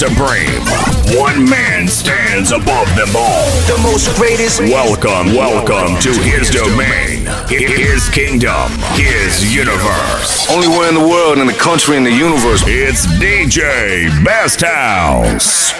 supreme. One man stands above them all. The most greatest. Welcome, welcome to his domain, his kingdom, his universe. Only one in the world, in the country, in the universe. It's DJ Best House.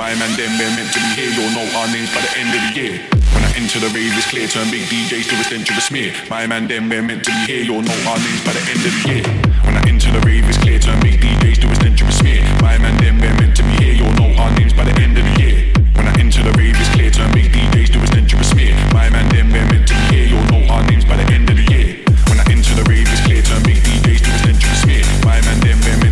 My man, them, we're meant to be here. You'll know our names by the end of the year. When I enter the rave, it's clear, turn big DJs to a a smear. My man, them, they're meant to be here. You'll know our names by the end of the year. When I enter the rave, it's clear, turn big DJs to a a smear. My man, them, they're meant to be here. You'll know our names by the end of the year. When I enter the rave, it's clear, turn big DJs to a a smear. My man, them, they're meant to be here. You'll know our names by the end of the year. When I enter the rave, it's clear, turn big DJs to a a smear. My man, them, we're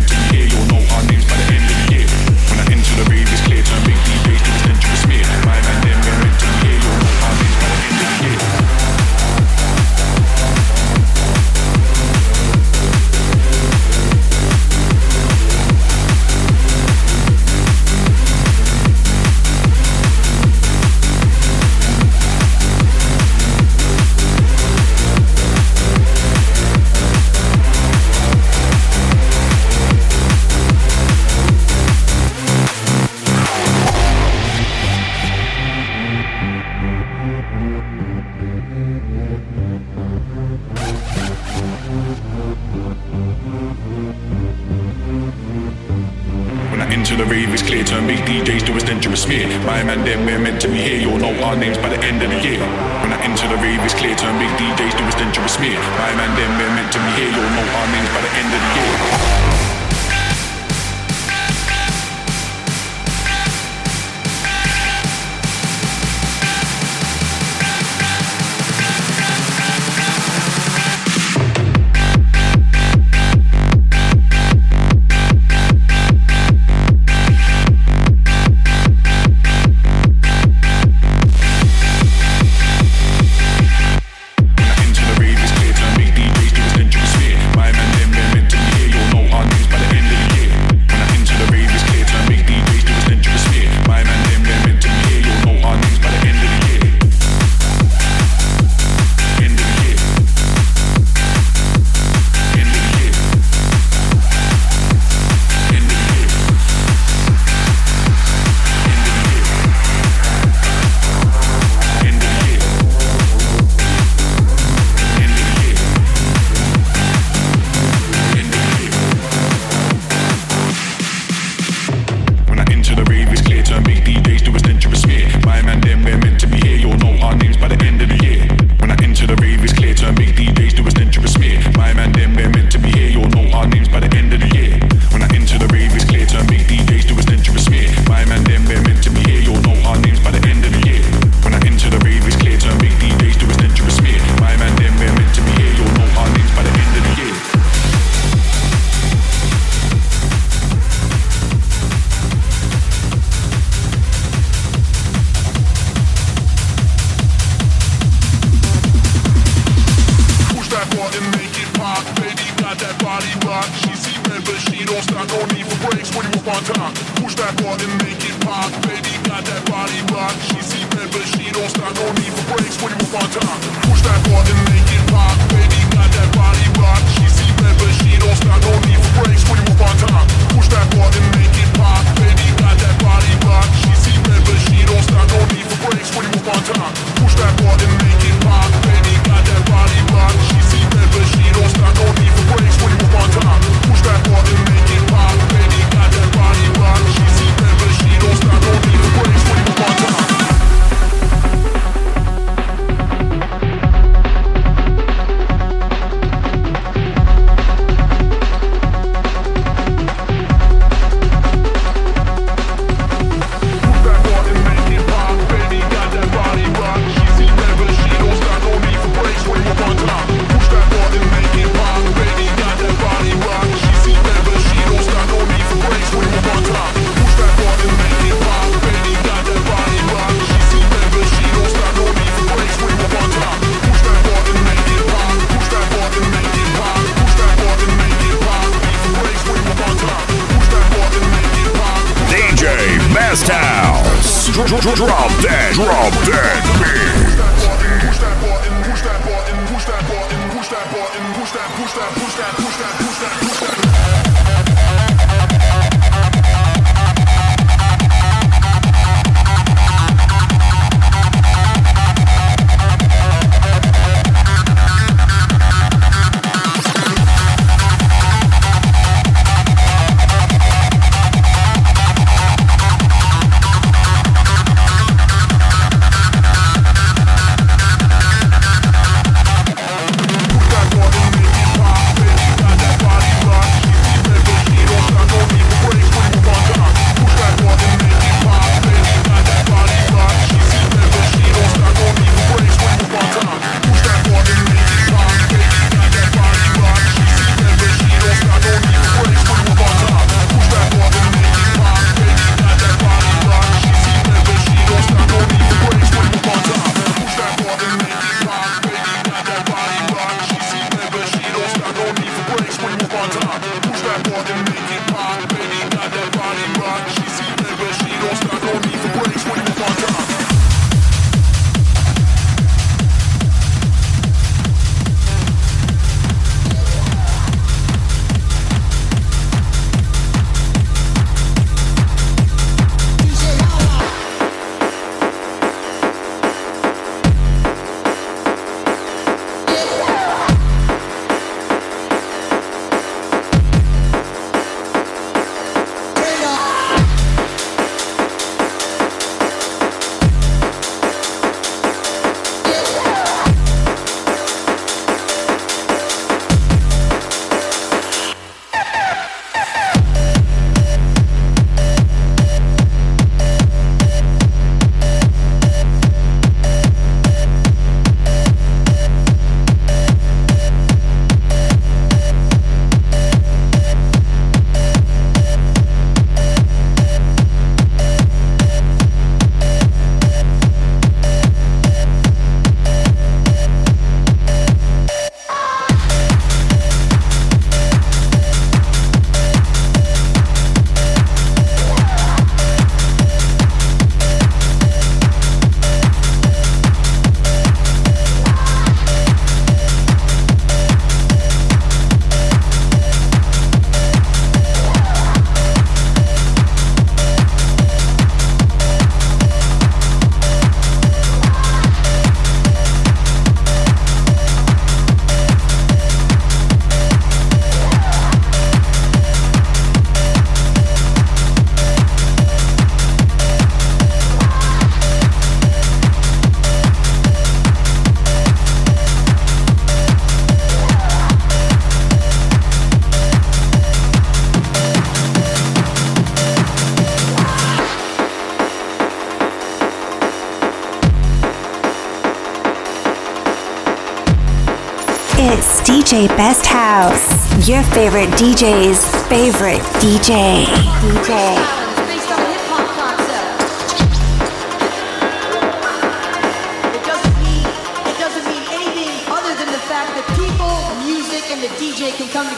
Best House. Your favorite DJ's favorite DJ. DJ.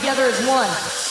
together as one.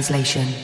Translation.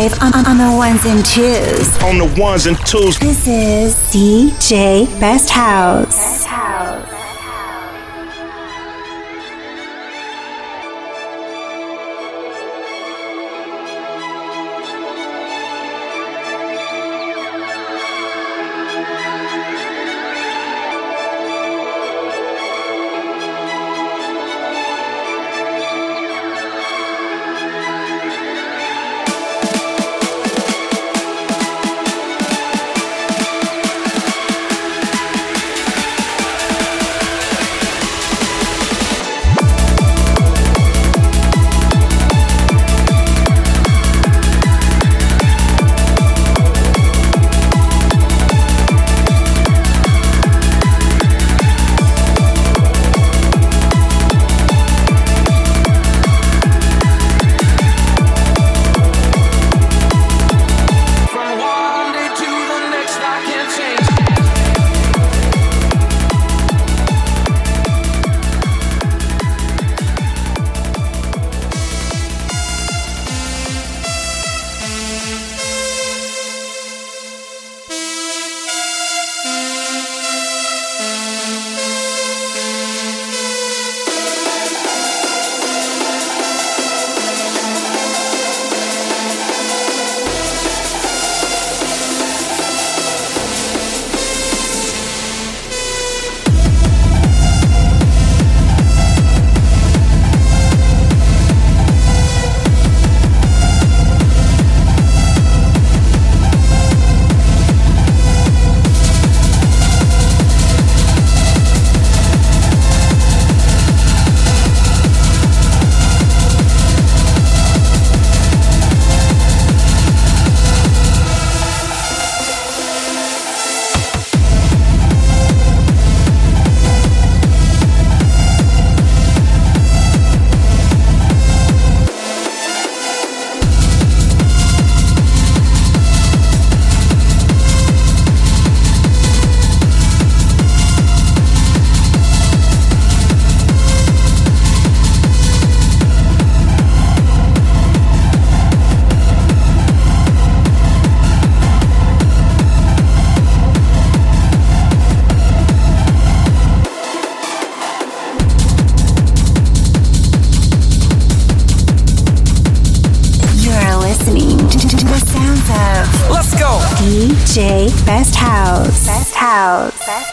Live on, on, the ones and twos. On the ones and twos. This is DJ Best House. DJ Best House. Best House. Best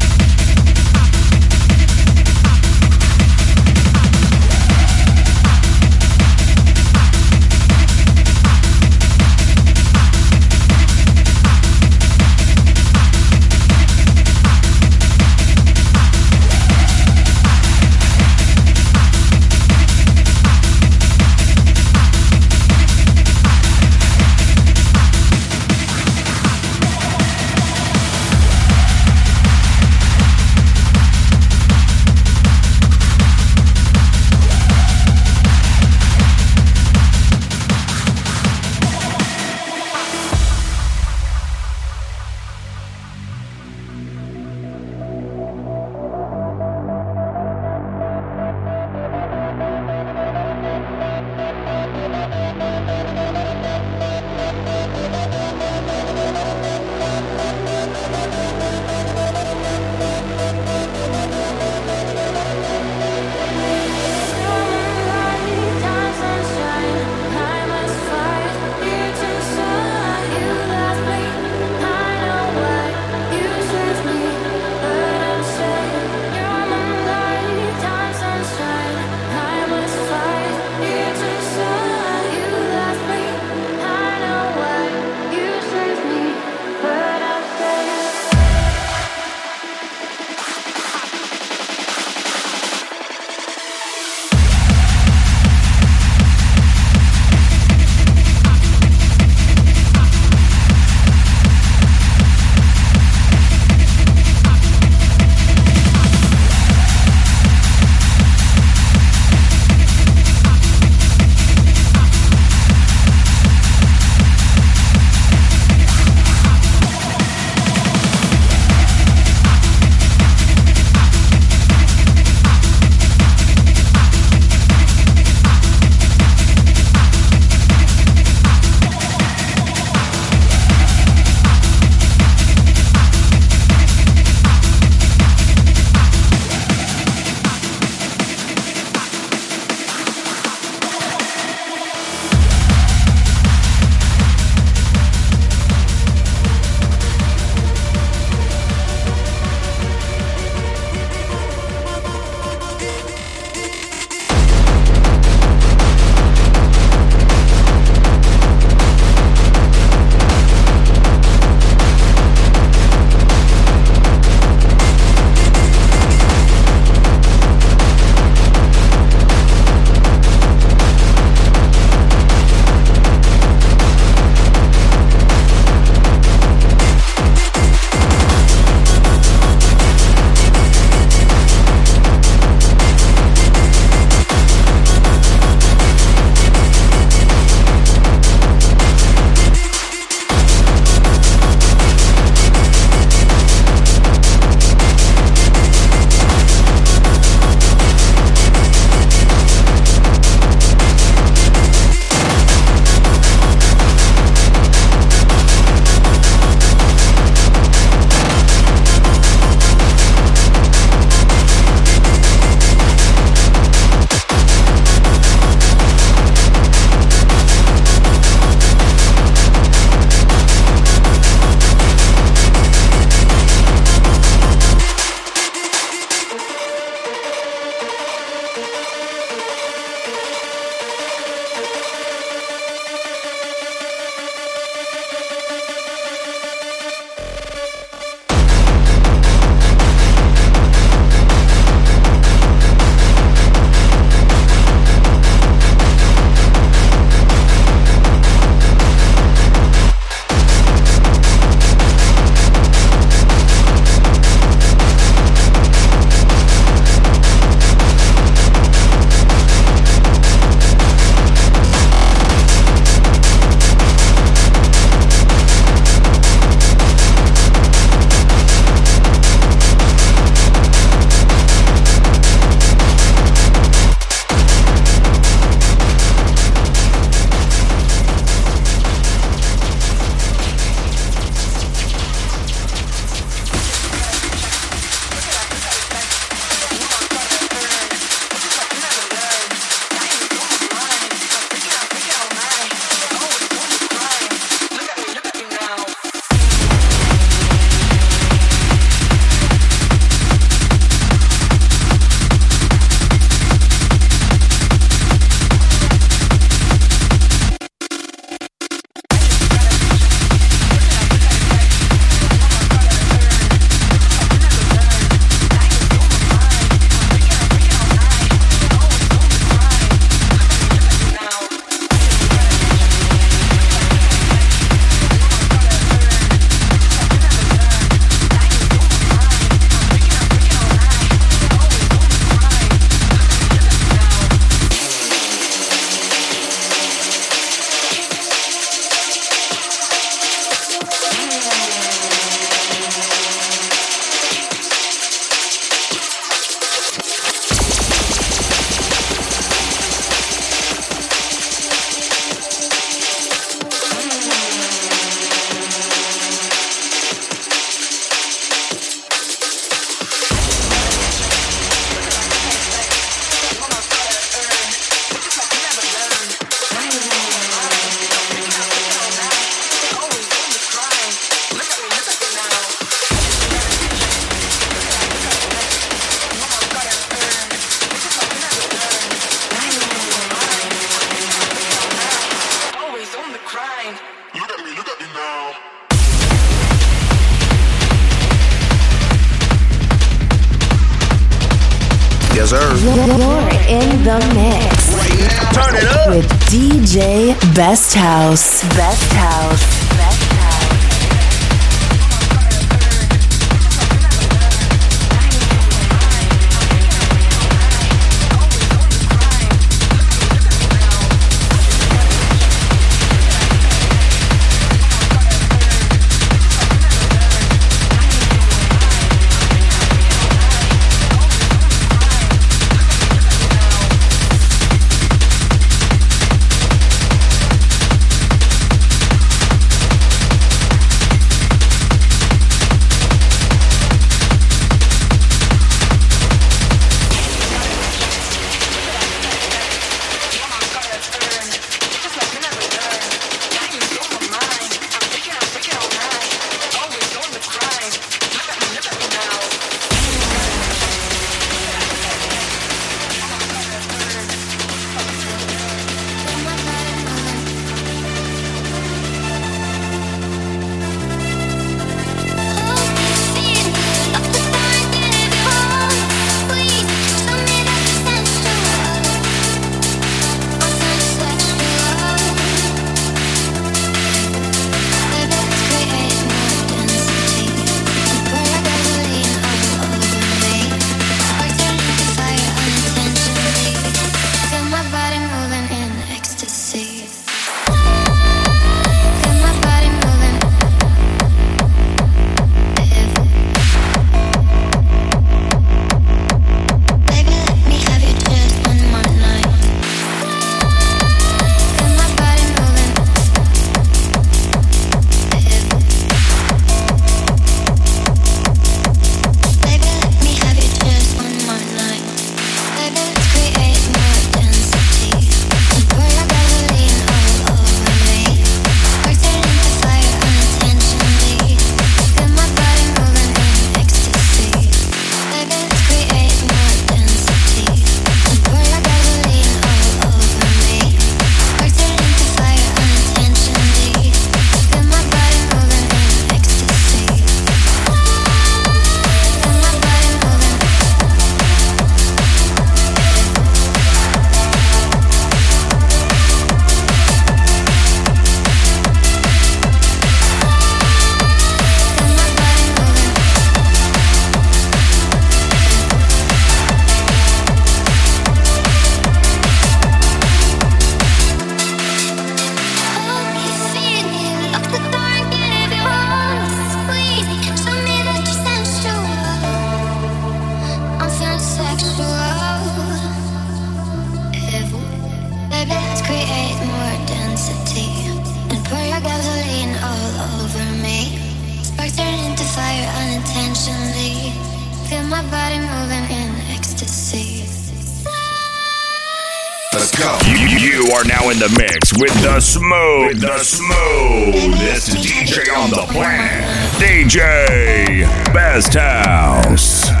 Let's go. You, you, are now in the mix with the smooth. With the smoothest DJ on the planet. DJ Best House.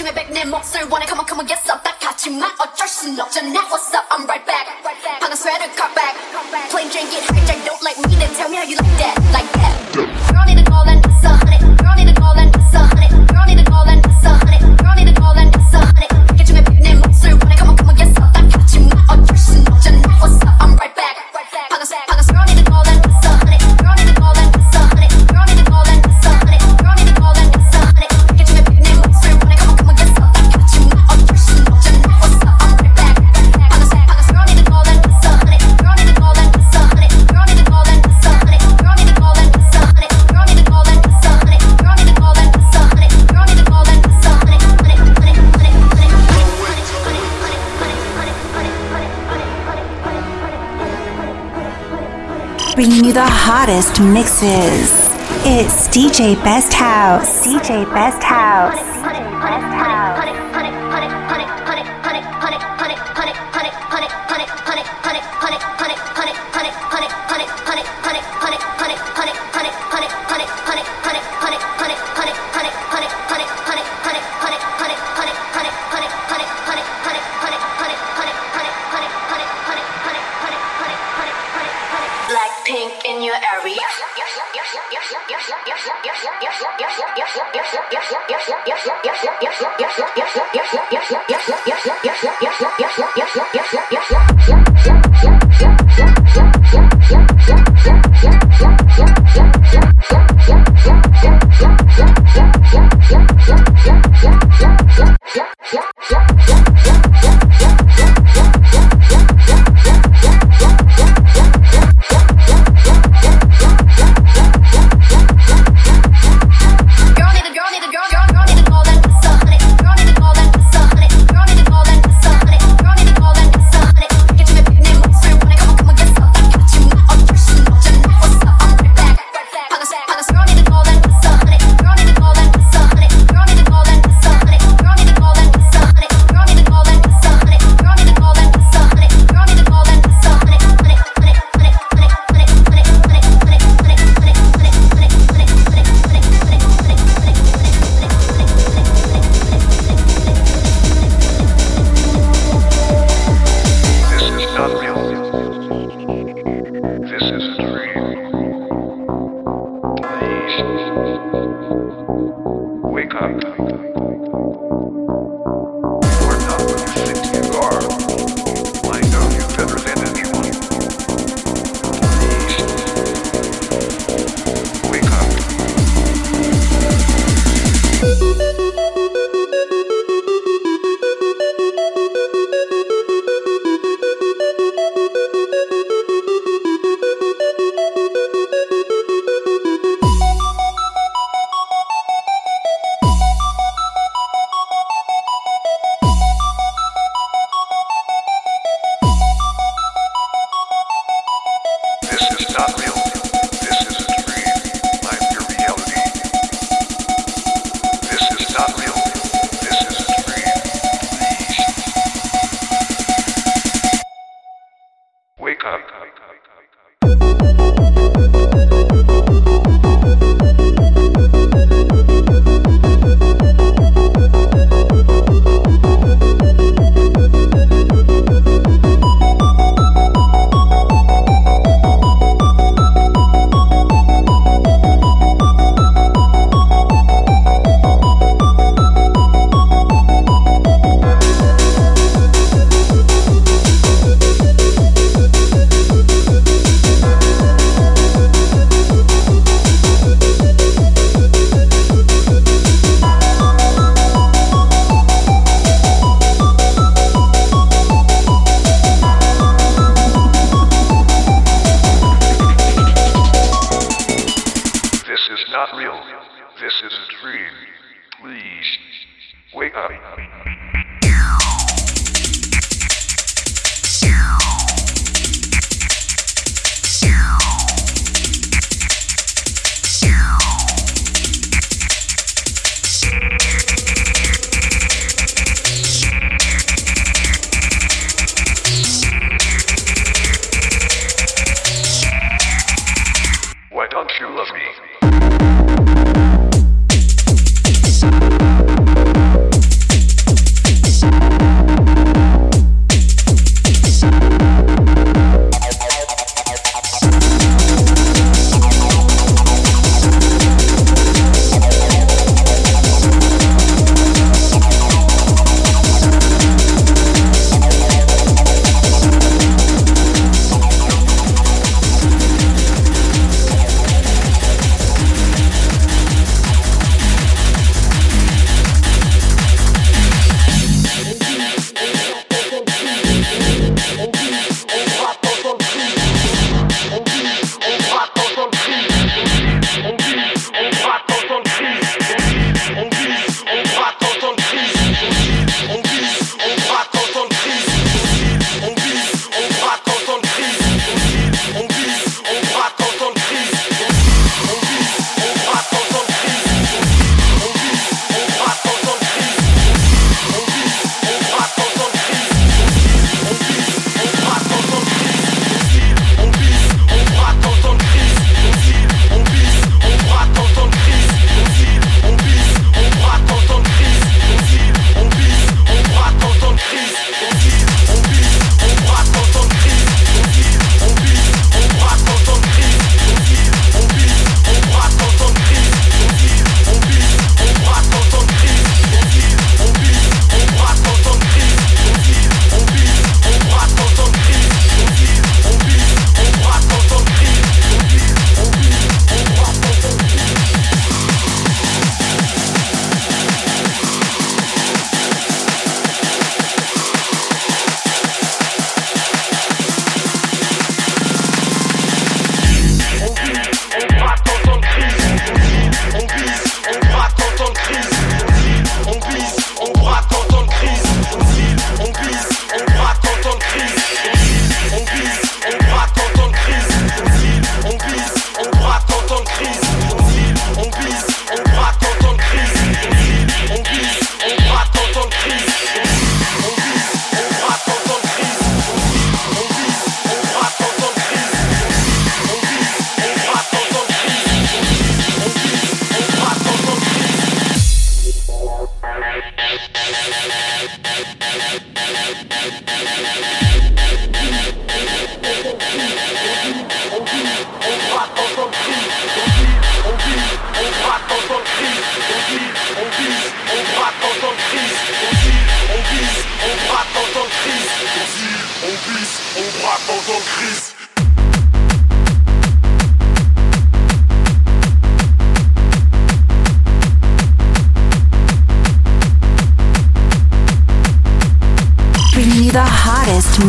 아침에 백내 wanna. come on come on yes I'm back 하지만 know, 순 없잖아 what's up I'm right back. 방금 sweater cut back. Plain drink it hijack don't like me then tell me how you like that. bringing you the hottest mixes. It's DJ Best House. DJ Best House.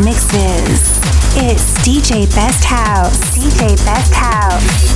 Mixes. It's DJ Best House. DJ Best House.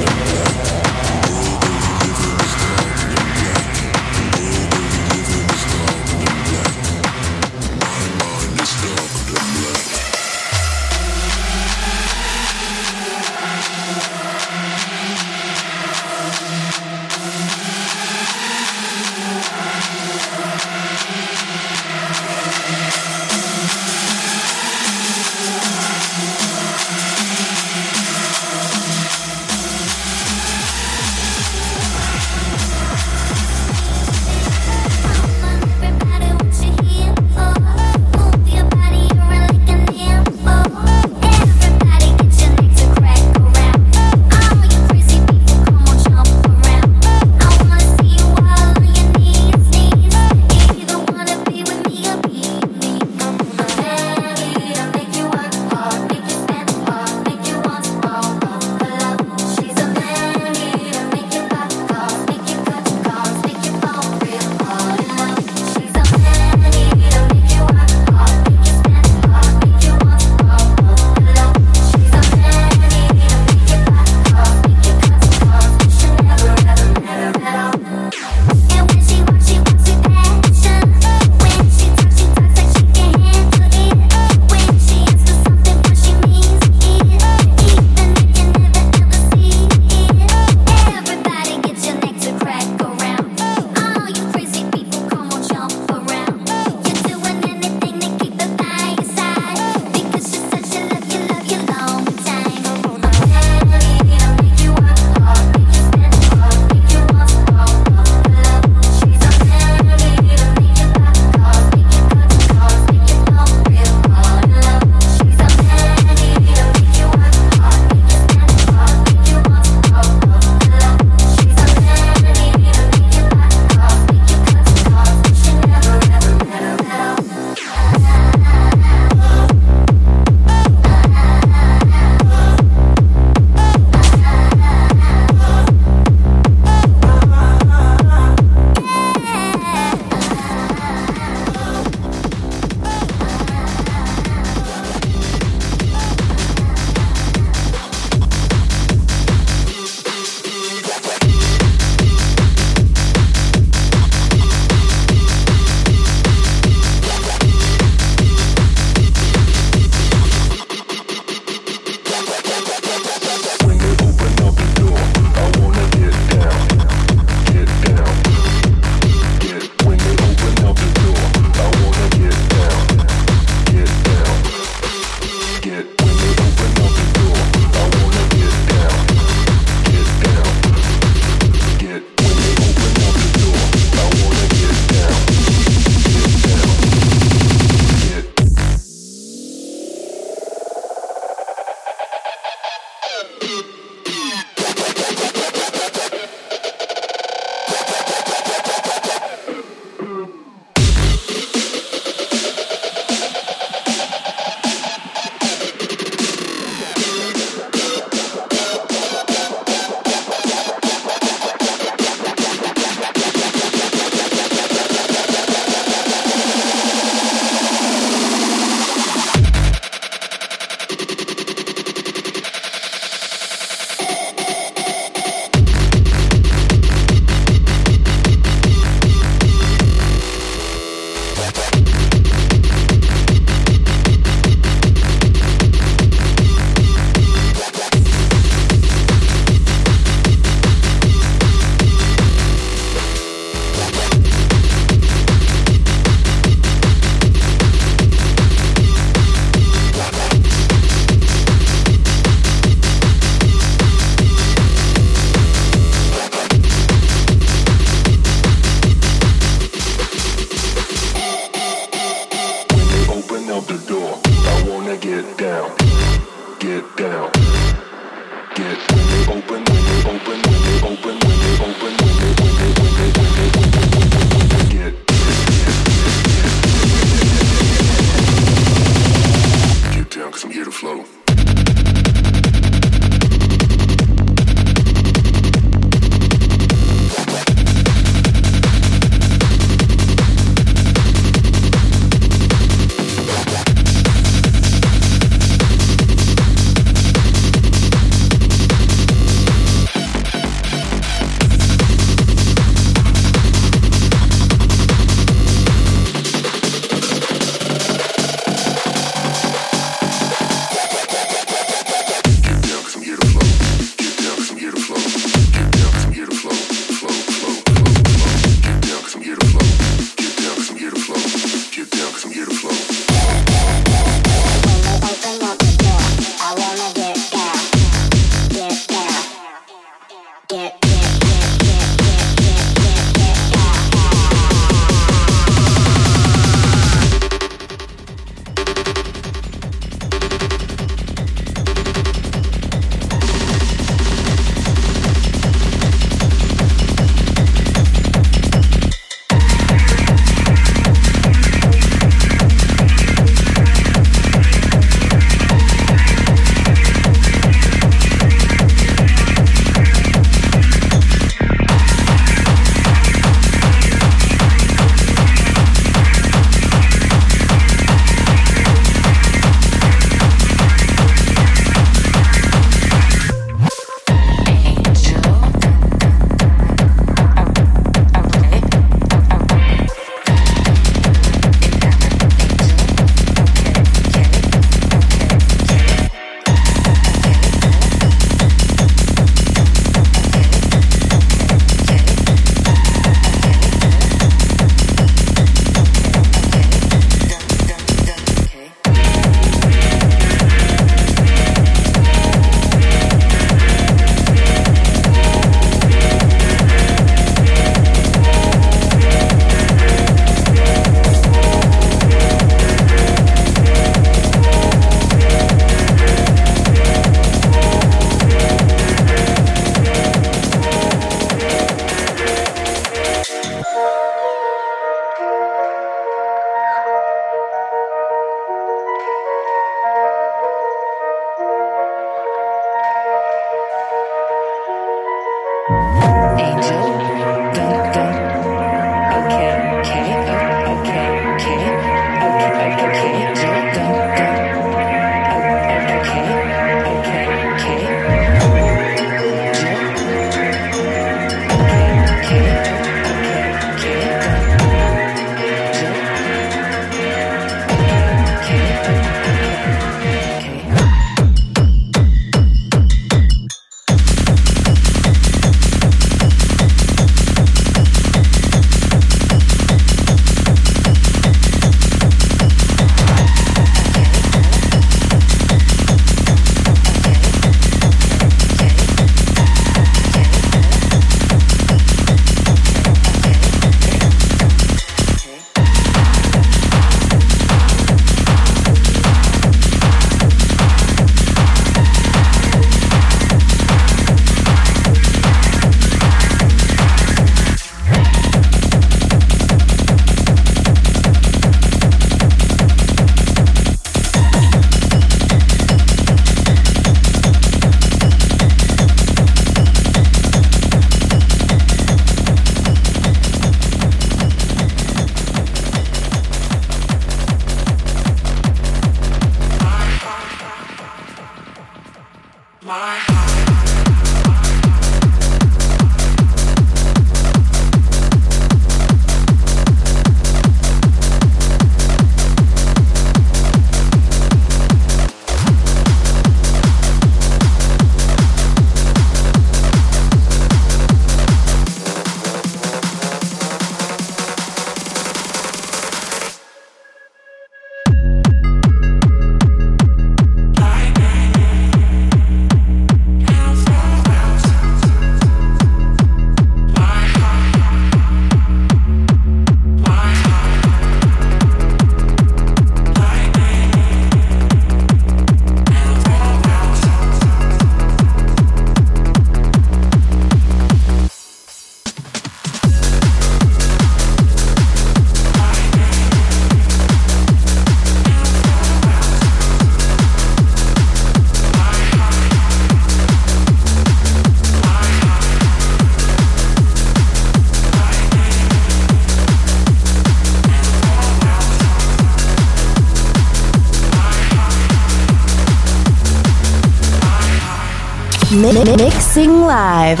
Mixing live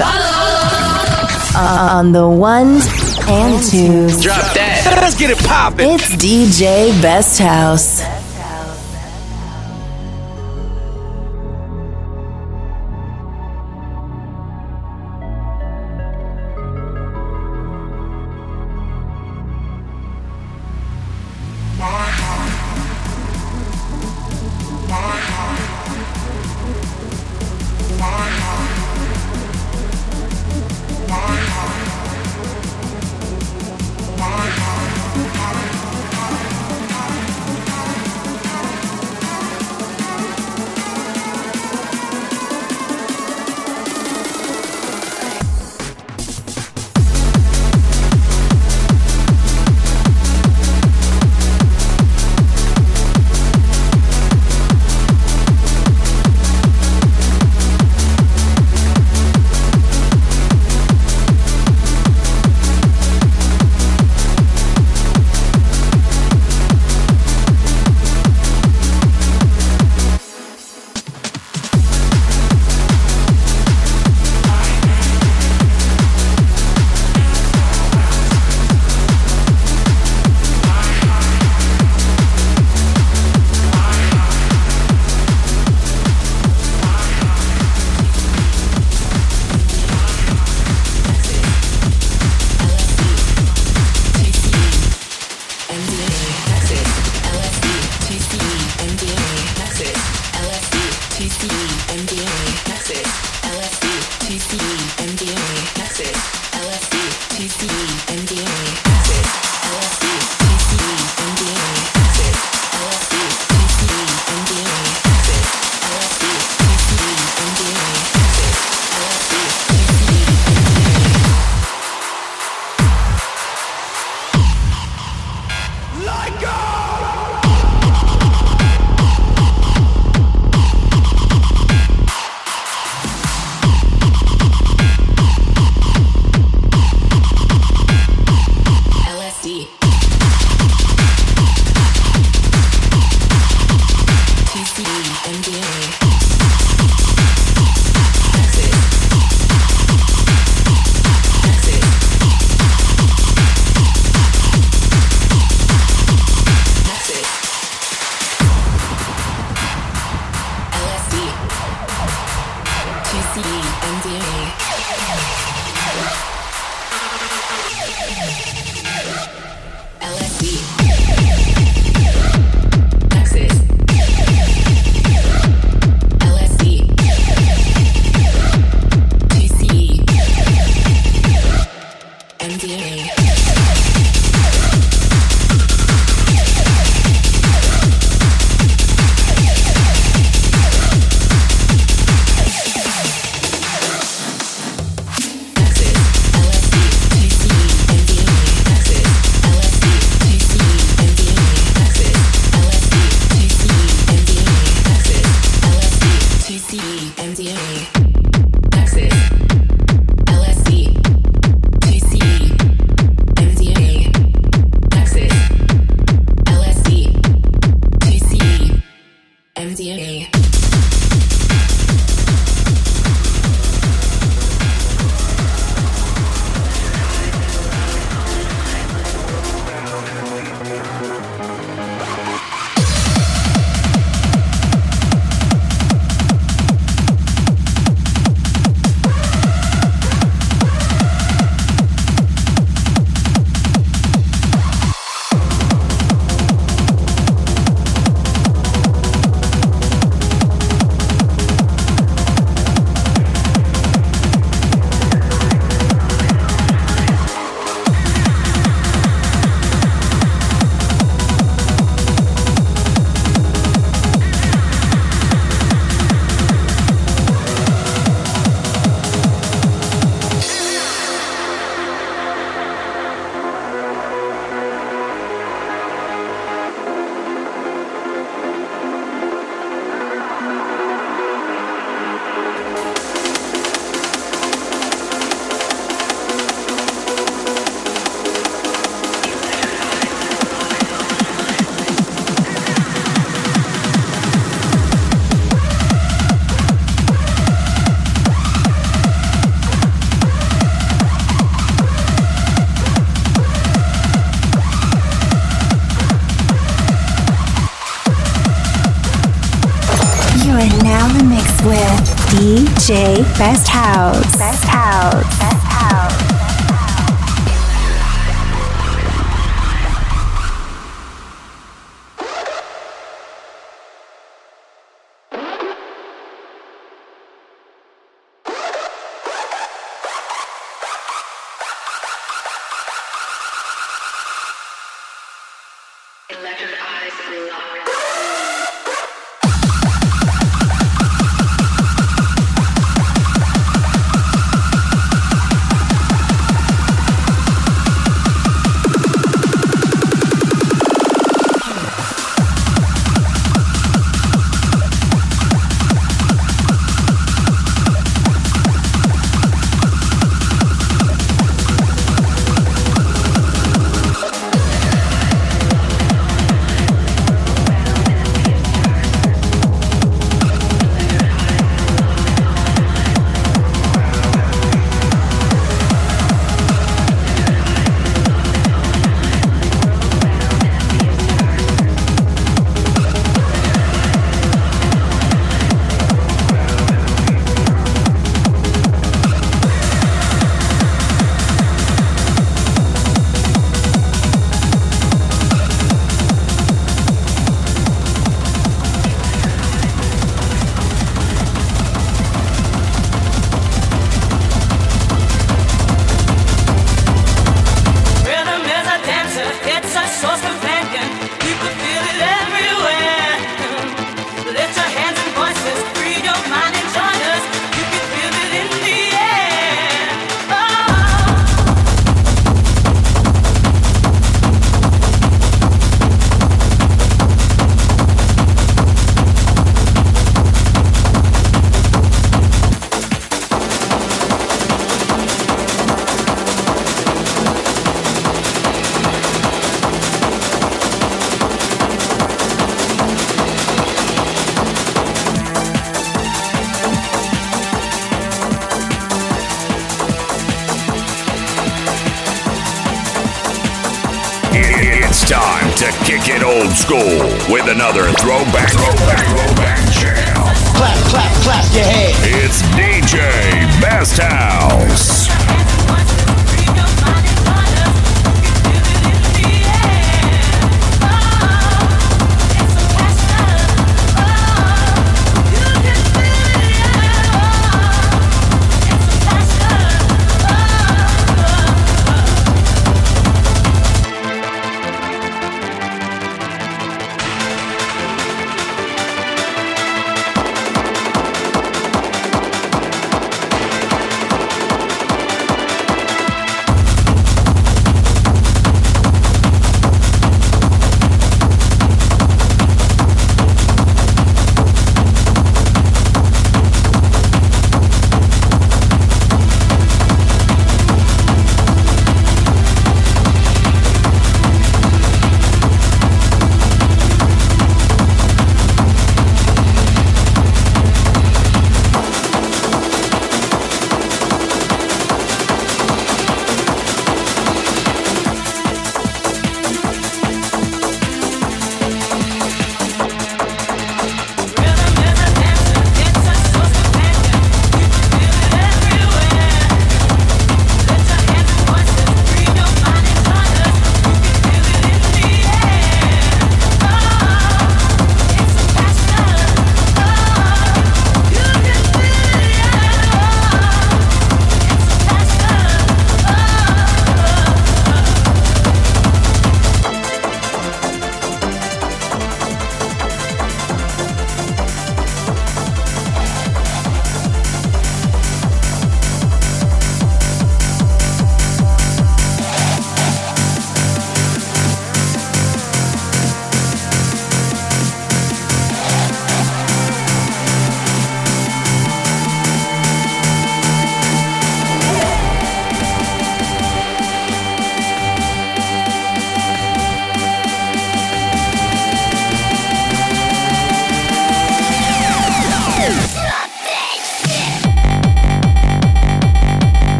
on the ones and twos. Drop that. Let's get it poppin'. It's DJ Best House.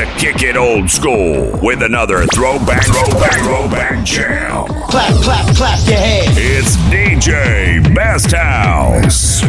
to kick it old school with another throwback, throwback, throwback jam. Clap, clap, clap your hands. It's DJ Best House.